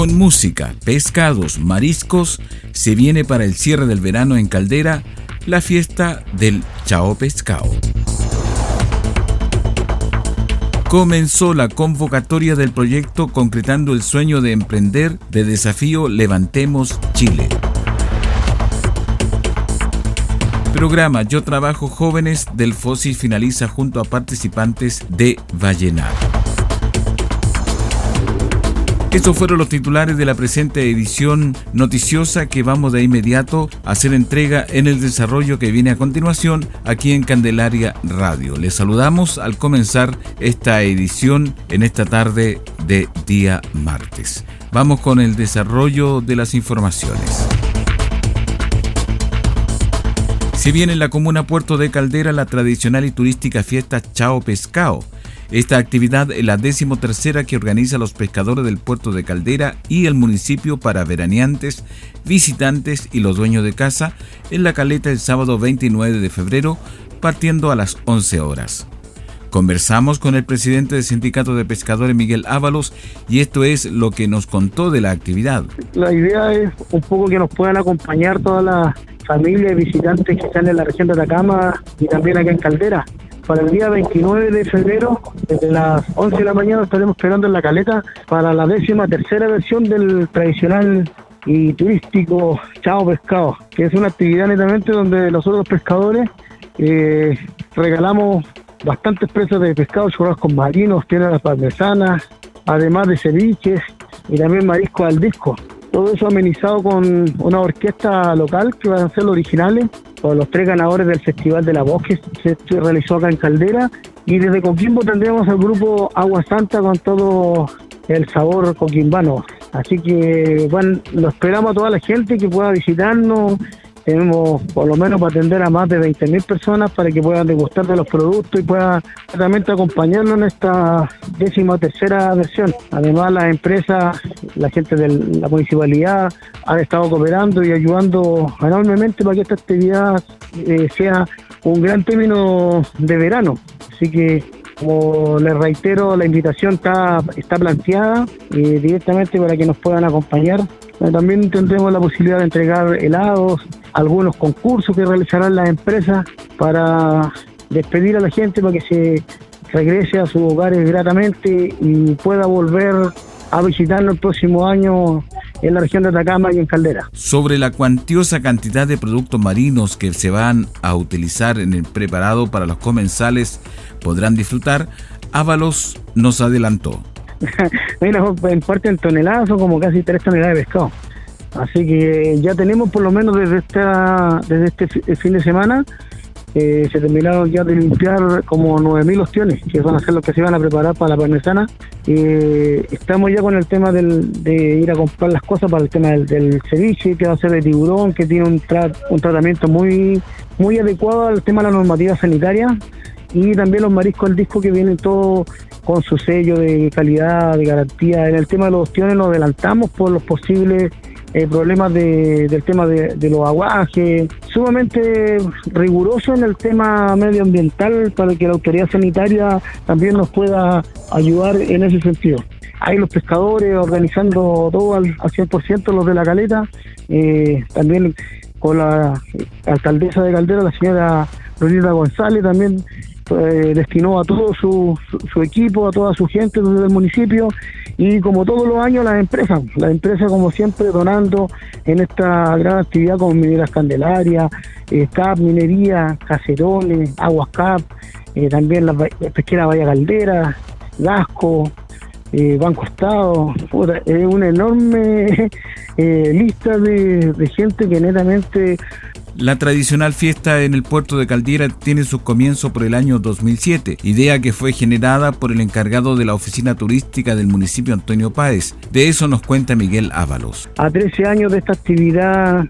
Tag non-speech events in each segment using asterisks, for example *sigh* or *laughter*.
Con música, pescados, mariscos, se viene para el cierre del verano en Caldera la fiesta del Chao Pescado. Comenzó la convocatoria del proyecto concretando el sueño de emprender de desafío Levantemos Chile. Programa Yo Trabajo Jóvenes del FOSI finaliza junto a participantes de Vallenar. Estos fueron los titulares de la presente edición noticiosa que vamos de inmediato a hacer entrega en el desarrollo que viene a continuación aquí en Candelaria Radio. Les saludamos al comenzar esta edición en esta tarde de día martes. Vamos con el desarrollo de las informaciones. Si bien en la comuna Puerto de Caldera la tradicional y turística fiesta Chao Pescao esta actividad es la tercera que organiza los pescadores del puerto de Caldera y el municipio para veraneantes, visitantes y los dueños de casa en la caleta el sábado 29 de febrero, partiendo a las 11 horas. Conversamos con el presidente del Sindicato de Pescadores, Miguel Ábalos, y esto es lo que nos contó de la actividad. La idea es un poco que nos puedan acompañar todas las familias y visitantes que están en la región de Atacama y también acá en Caldera para el día 29 de febrero, desde las 11 de la mañana, estaremos esperando en la caleta para la décima tercera versión del tradicional y turístico Chao Pescado, que es una actividad netamente donde nosotros pescadores eh, regalamos bastantes presas de pescado, con marinos, las parmesanas, además de ceviches y también marisco al disco. Todo eso amenizado con una orquesta local que van a ser los originales, con los tres ganadores del Festival de la Voz que se realizó acá en Caldera. Y desde Coquimbo tendremos el grupo Agua Santa con todo el sabor coquimbano. Así que bueno, lo esperamos a toda la gente que pueda visitarnos tenemos por lo menos para atender a más de 20.000 personas para que puedan degustar de los productos y puedan realmente acompañarnos en esta décima tercera versión. Además, las empresas, la gente de la municipalidad han estado cooperando y ayudando enormemente para que esta actividad eh, sea un gran término de verano. Así que como les reitero, la invitación está, está planteada eh, directamente para que nos puedan acompañar. También tendremos la posibilidad de entregar helados, algunos concursos que realizarán las empresas para despedir a la gente para que se regrese a sus hogares gratamente y pueda volver a visitarnos el próximo año en la región de Atacama y en Caldera. Sobre la cuantiosa cantidad de productos marinos que se van a utilizar en el preparado para los comensales podrán disfrutar, Ábalos nos adelantó. *laughs* Mira, en parte en toneladas como casi 3 toneladas de pescado. Así que ya tenemos por lo menos desde esta desde este fin de semana eh, se terminaron ya de limpiar como 9.000 ostiones, que van a ser los que se van a preparar para la parmesana. Eh, estamos ya con el tema de ir a comprar las cosas para el tema del, ceviche, que va a ser de tiburón, que tiene un, un tratamiento muy, muy adecuado al tema de la normativa sanitaria. Y también los mariscos al disco que vienen todos con su sello de calidad, de garantía. En el tema de los ostiones nos adelantamos por los posibles eh, problemas del tema de, los aguajes, sumamente riguroso en el tema medioambiental para que la autoridad sanitaria también nos pueda ayudar en ese sentido. Hay los pescadores organizando todo al, 100%, los de la caleta, eh, también con la alcaldesa de Caldera, la señora Lolita González, también eh, destinó a todo su, su, equipo, a toda su gente desde el municipio Y como todos los años, las empresas, las empresas como siempre donando en esta gran actividad como Mineras Candelaria, eh, CAP, Minería, Cacerones, Aguas CAP, eh, también la, pesquera Valla Caldera, Gasco, eh, Banco Estado, es una enorme *laughs* eh, lista de gente que netamente la tradicional fiesta en el puerto de Caldera tiene su comienzo por el año 2007, idea que fue generada por el encargado de la oficina turística del municipio Antonio Páez. De eso nos cuenta Miguel Ábalos. A 13 años de esta actividad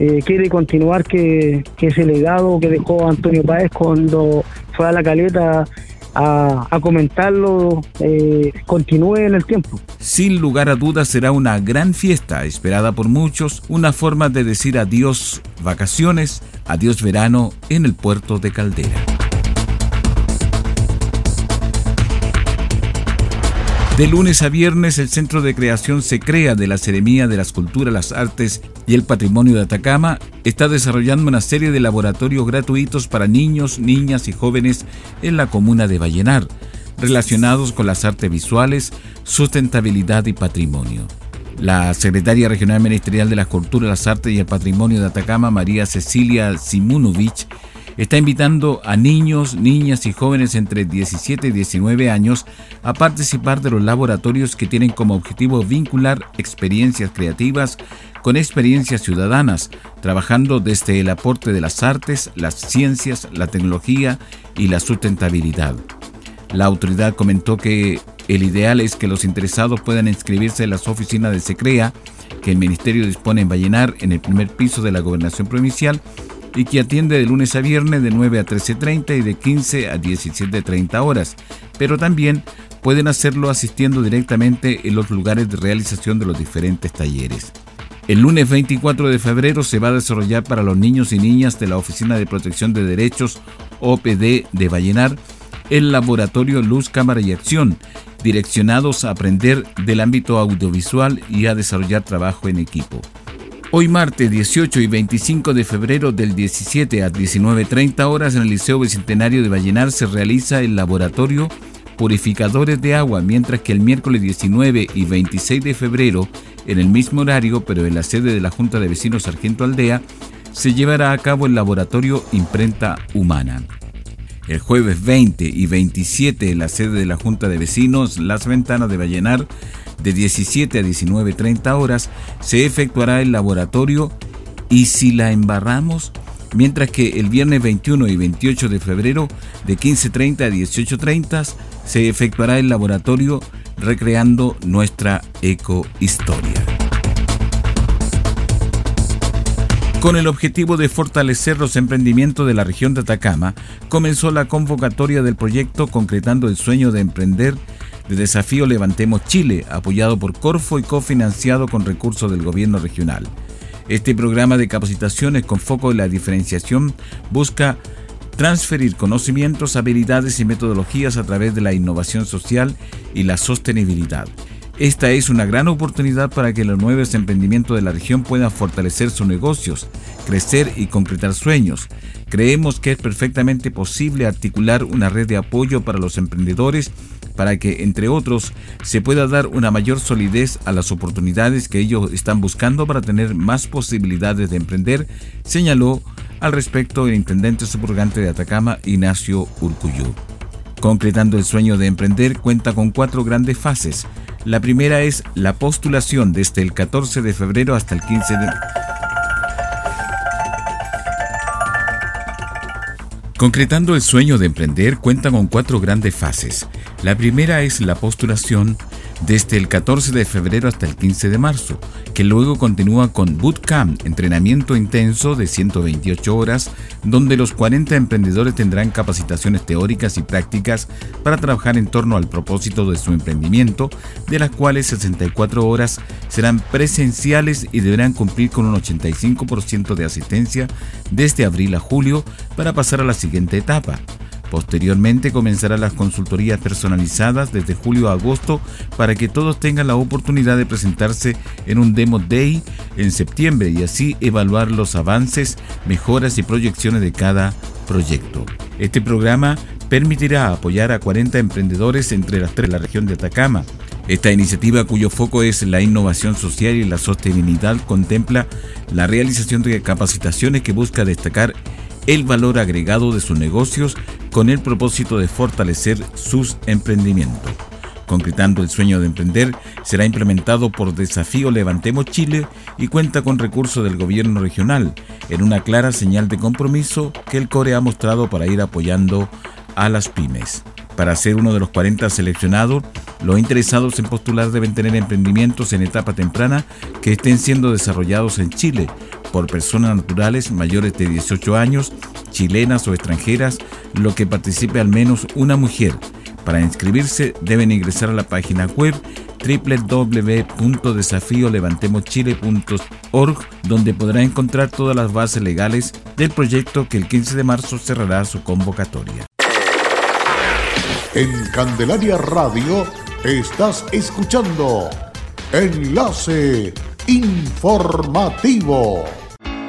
eh, quiere continuar que, que ese legado que dejó Antonio Páez cuando fue a la caleta a, comentarlo eh, continúe en el tiempo. Sin lugar a dudas será una gran fiesta esperada por muchos, una forma de decir adiós vacaciones, adiós verano en el puerto de Caldera. De lunes a viernes, el Centro de Creación se crea de la Seremía de las Culturas, las Artes y el Patrimonio de Atacama está desarrollando una serie de laboratorios gratuitos para niños, niñas y jóvenes en la comuna de Vallenar, relacionados con las artes visuales, sustentabilidad y patrimonio. La secretaria regional ministerial de las Culturas, las Artes y el Patrimonio de Atacama, María Cecilia Simunovich, está invitando a niños, niñas y jóvenes entre 17 y 19 años a participar de los laboratorios que tienen como objetivo vincular experiencias creativas con experiencias ciudadanas, trabajando desde el aporte de las artes, las ciencias, la tecnología y la sustentabilidad. La autoridad comentó que el ideal es que los interesados puedan inscribirse en las oficinas de SECREA, que el Ministerio dispone en Vallenar, en el primer piso de la Gobernación Provincial, y que atiende de lunes a viernes de 9 a 13.30 y de 15 a 17.30 horas, pero también pueden hacerlo asistiendo directamente en los lugares de realización de los diferentes talleres. El lunes 24 de febrero se va a desarrollar para los niños y niñas de la Oficina de Protección de Derechos OPD de Vallenar el laboratorio Luz, Cámara y Acción, direccionados a aprender del ámbito audiovisual y a desarrollar trabajo en equipo. Hoy martes 18 y 25 de febrero del 17 a 19.30 horas en el Liceo Bicentenario de Vallenar se realiza el laboratorio Purificadores de Agua, mientras que el miércoles 19 y 26 de febrero, en el mismo horario, pero en la sede de la Junta de Vecinos Sargento Aldea, se llevará a cabo el laboratorio Imprenta Humana. El jueves 20 y 27 en la sede de la Junta de Vecinos Las Ventanas de Vallenar de 17 a 19.30 horas se efectuará el laboratorio y si la embarramos, mientras que el viernes 21 y 28 de febrero de 15.30 a 18.30 se efectuará el laboratorio recreando nuestra ecohistoria. Con el objetivo de fortalecer los emprendimientos de la región de Atacama, comenzó la convocatoria del proyecto concretando el sueño de emprender de desafío Levantemos Chile, apoyado por Corfo y cofinanciado con recursos del gobierno regional. Este programa de capacitaciones con foco en la diferenciación busca transferir conocimientos, habilidades y metodologías a través de la innovación social y la sostenibilidad. Esta es una gran oportunidad para que los nuevos emprendimientos de la región puedan fortalecer sus negocios, crecer y concretar sueños. Creemos que es perfectamente posible articular una red de apoyo para los emprendedores para que, entre otros, se pueda dar una mayor solidez a las oportunidades que ellos están buscando para tener más posibilidades de emprender, señaló al respecto el intendente subrogante de Atacama, Ignacio Urcuyú. Concretando el sueño de emprender, cuenta con cuatro grandes fases. La primera es la postulación desde el 14 de febrero hasta el 15 de... Concretando el sueño de emprender, cuenta con cuatro grandes fases. La primera es la postulación desde el 14 de febrero hasta el 15 de marzo, que luego continúa con Bootcamp, entrenamiento intenso de 128 horas, donde los 40 emprendedores tendrán capacitaciones teóricas y prácticas para trabajar en torno al propósito de su emprendimiento, de las cuales 64 horas serán presenciales y deberán cumplir con un 85% de asistencia desde abril a julio para pasar a la siguiente etapa Posteriormente comenzarán las consultorías personalizadas desde julio a agosto para que todos tengan la oportunidad de presentarse en un Demo Day en septiembre y así evaluar los avances, mejoras y proyecciones de cada proyecto. Este programa permitirá apoyar a 40 emprendedores entre las tres de la región de Atacama, Esta iniciativa, cuyo foco es la innovación social y la sostenibilidad, contempla la realización de capacitaciones que busca destacar el valor agregado de sus negocios con el propósito de fortalecer sus emprendimientos. Concretando el sueño de emprender, será implementado por Desafío Levantemos Chile y cuenta con recursos del gobierno regional, en una clara señal de compromiso que el CORE ha mostrado para ir apoyando a las pymes. Para ser uno de los 40 seleccionados, los interesados en postular deben tener emprendimientos en etapa temprana que estén siendo desarrollados en Chile por personas naturales mayores de 18 años, chilenas o extranjeras, lo que participe al menos una mujer. Para inscribirse deben ingresar a la página web www.desafiolevantemoschile.org donde podrá encontrar todas las bases legales del proyecto que el 15 de marzo cerrará su convocatoria. En Candelaria Radio estás escuchando Enlace Informativo.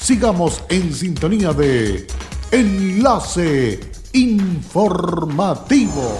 Sigamos en sintonía de Enlace Informativo.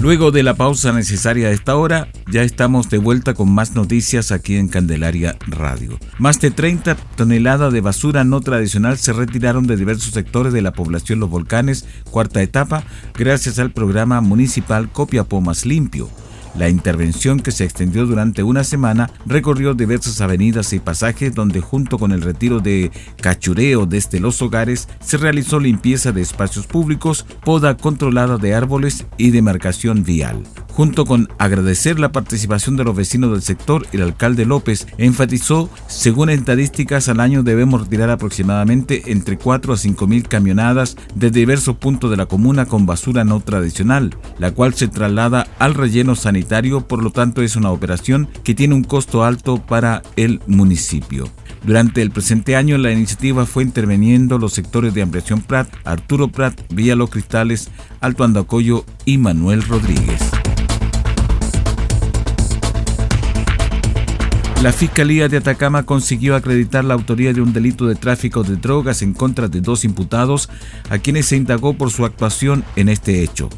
Luego de la pausa necesaria a esta hora, ya estamos de vuelta con más noticias aquí en Candelaria Radio. Más de 30 toneladas de basura no tradicional se retiraron de diversos sectores de la población Los Volcanes, cuarta etapa, gracias al programa municipal Copiapó Más Limpio. La intervención que se extendió durante una semana recorrió diversas avenidas y pasajes donde junto con el retiro de cachureo desde los hogares se realizó limpieza de espacios públicos, poda controlada de árboles y demarcación vial. Junto con agradecer la participación de los vecinos del sector, el alcalde López enfatizó, según estadísticas al año debemos retirar aproximadamente entre 4 a 5 mil camionadas de diversos puntos de la comuna con basura no tradicional, la cual se traslada al relleno sanitario, por lo tanto es una operación que tiene un costo alto para el municipio. Durante el presente año la iniciativa fue interviniendo los sectores de Ampliación Prat, Arturo Prat, Villa Los Cristales, Alto Andacoyo y Manuel Rodríguez. La Fiscalía de Atacama consiguió acreditar la autoría de un delito de tráfico de drogas en contra de dos imputados a quienes se indagó por su actuación en este hecho,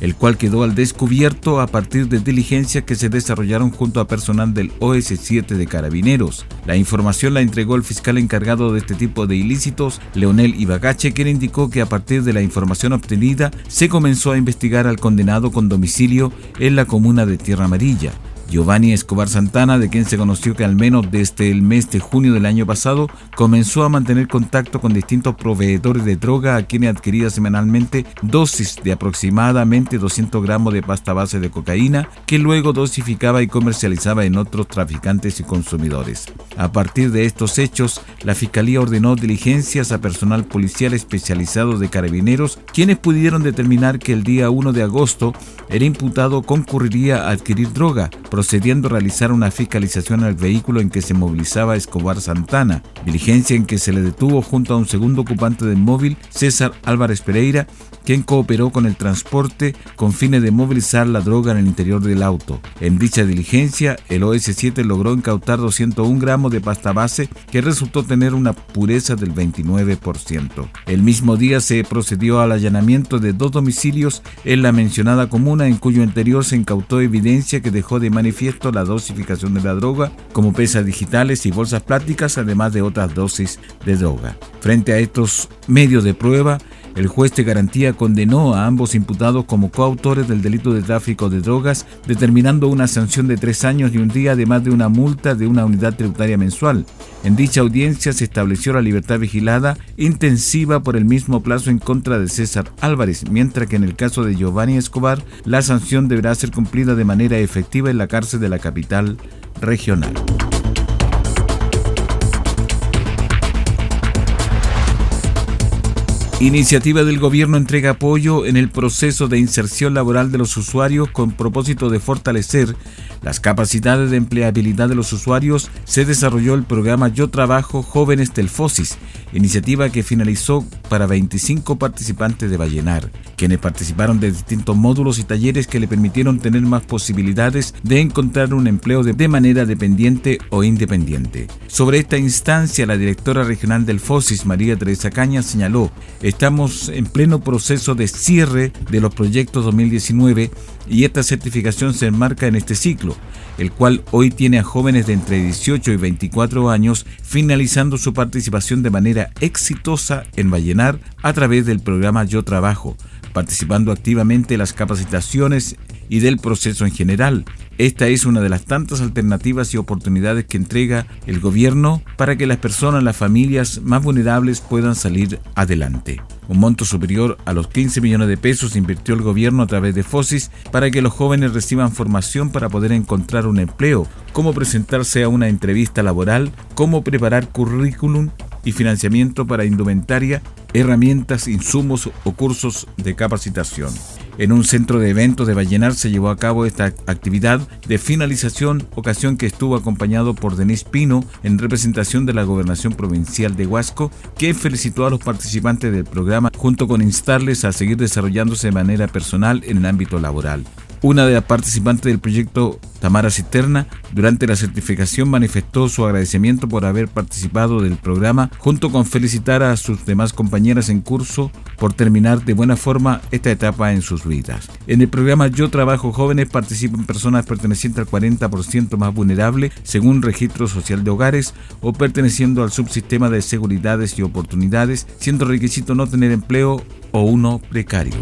el cual quedó al descubierto a partir de diligencias que se desarrollaron junto a personal del OS7 de Carabineros. La información la entregó el fiscal encargado de este tipo de ilícitos, Leonel Ibagache, quien indicó que a partir de la información obtenida se comenzó a investigar al condenado con domicilio en la comuna de Tierra Amarilla. Giovanni Escobar Santana, de quien se conoció que al menos desde el mes de junio del año pasado comenzó a mantener contacto con distintos proveedores de droga a quienes adquiría semanalmente dosis de aproximadamente 200 gramos de pasta base de cocaína que luego dosificaba y comercializaba en otros traficantes y consumidores. A partir de estos hechos, la Fiscalía ordenó diligencias a personal policial especializado de carabineros, quienes pudieron determinar que el día 1 de agosto el imputado concurriría a adquirir droga, procediendo a realizar una fiscalización al vehículo en que se movilizaba Escobar Santana, diligencia en que se le detuvo junto a un segundo ocupante del móvil, César Álvarez Pereira, quien cooperó con el transporte con fines de movilizar la droga en el interior del auto. En dicha diligencia, el OS7 logró incautar 201 gramos de pasta base que resultó tener una pureza del 29%. El mismo día se procedió al allanamiento de dos domicilios en la mencionada comuna en cuyo interior se incautó evidencia que dejó de manifiesto la dosificación de la droga como pesas digitales y bolsas plásticas además de otras dosis de droga. Frente a estos medios de prueba, El juez de garantía condenó a ambos imputados como coautores del delito de tráfico de drogas, determinando una sanción de tres años y un día, además de una multa de una unidad tributaria mensual. En dicha audiencia se estableció la libertad vigilada intensiva por el mismo plazo en contra de César Álvarez, mientras que en el caso de Giovanni Escobar, la sanción deberá ser cumplida de manera efectiva en la cárcel de la capital regional. Iniciativa del gobierno entrega apoyo en el proceso de inserción laboral de los usuarios con propósito de fortalecer las capacidades de empleabilidad de los usuarios. Se desarrolló el programa Yo Trabajo Jóvenes del FOSIS, iniciativa que finalizó para 25 participantes de Vallenar, quienes participaron de distintos módulos y talleres que le permitieron tener más posibilidades de encontrar un empleo de manera dependiente o independiente. Sobre esta instancia, la directora regional del FOSIS, María Teresa Caña, señaló, estamos en pleno proceso de cierre de los proyectos 2019 y esta certificación se enmarca en este ciclo, el cual hoy tiene a jóvenes de entre 18 y 24 años finalizando su participación de manera exitosa en Vallenar a través del programa Yo Trabajo, participando activamente en las capacitaciones y del proceso en general. Esta es una de las tantas alternativas y oportunidades que entrega el gobierno para que las personas, las familias más vulnerables puedan salir adelante. Un monto superior a los 15 millones de pesos invirtió el gobierno a través de FOSIS para que los jóvenes reciban formación para poder encontrar un empleo, cómo presentarse a una entrevista laboral, cómo preparar currículum y financiamiento para indumentaria, herramientas, insumos o cursos de capacitación. En un centro de eventos de Vallenar se llevó a cabo esta actividad de finalización, ocasión que estuvo acompañado por Denis Pino en representación de la Gobernación Provincial de Huasco, que felicitó a los participantes del programa junto con instarles a seguir desarrollándose de manera personal en el ámbito laboral. Una de las participantes del proyecto, Tamara Cisterna, durante la certificación manifestó su agradecimiento por haber participado del programa, junto con felicitar a sus demás compañeras en curso por terminar de buena forma esta etapa en sus vidas. En el programa Yo Trabajo Jóvenes participan personas pertenecientes al 40% más vulnerable según registro social de hogares o perteneciendo al subsistema de seguridades y oportunidades, siendo requisito no tener empleo o uno precario.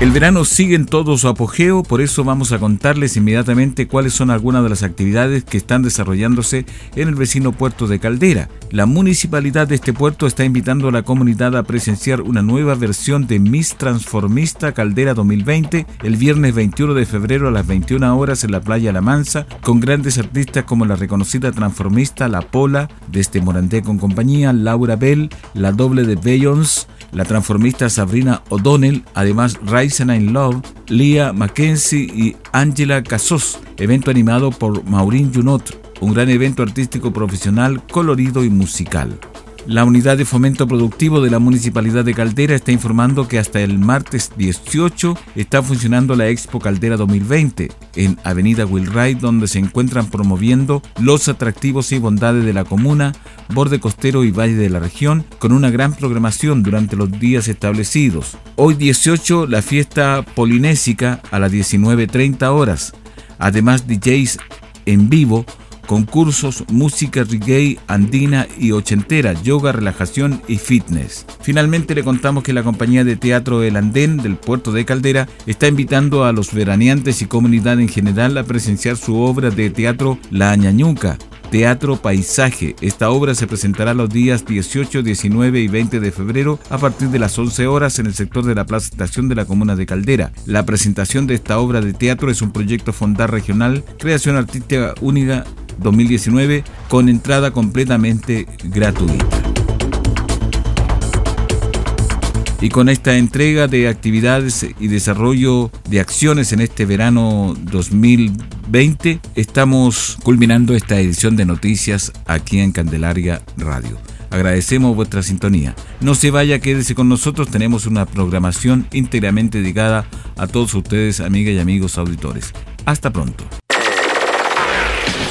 El verano sigue en todo su apogeo, por eso vamos a contarles inmediatamente cuáles son algunas de las actividades que están desarrollándose en el vecino puerto de Caldera. La municipalidad de este puerto está invitando a la comunidad a presenciar una nueva versión de Miss Transformista Caldera 2020 el viernes 21 de febrero a las 21 horas en la playa La Mansa, con grandes artistas como la reconocida transformista La Pola, desde Morandé con compañía, Laura Bell, la doble de Beyoncé, la transformista Sabrina O'Donnell, además Rising in Love, Leah Mackenzie y Angela Casos, evento animado por Maureen Junot, un gran evento artístico profesional, colorido y musical. La unidad de fomento productivo de la Municipalidad de Caldera está informando que hasta el martes 18 está funcionando la Expo Caldera 2020 en Avenida Wilray, donde se encuentran promoviendo los atractivos y bondades de la comuna, borde costero y valle de la región, con una gran programación durante los días establecidos. Hoy 18 la fiesta polinésica a las 19.30 horas. Además DJs en vivo concursos, música reggae, andina y ochentera, yoga, relajación y fitness. Finalmente le contamos que la compañía de teatro El Andén del puerto de Caldera está invitando a los veraneantes y comunidad en general a presenciar su obra de teatro La Añañuca, Teatro Paisaje. Esta obra se presentará los días 18, 19 y 20 de febrero a partir de las 11 horas en el sector de la Plaza Estación de la Comuna de Caldera. La presentación de esta obra de teatro es un proyecto fondar regional, creación artística única 2019 con entrada completamente gratuita. Y con esta entrega de actividades y desarrollo de acciones en este verano 2020, estamos culminando esta edición de noticias aquí en Candelaria Radio. Agradecemos vuestra sintonía. No se vaya, quédese con nosotros. Tenemos una programación íntegramente dedicada a todos ustedes, amigas y amigos auditores. Hasta pronto.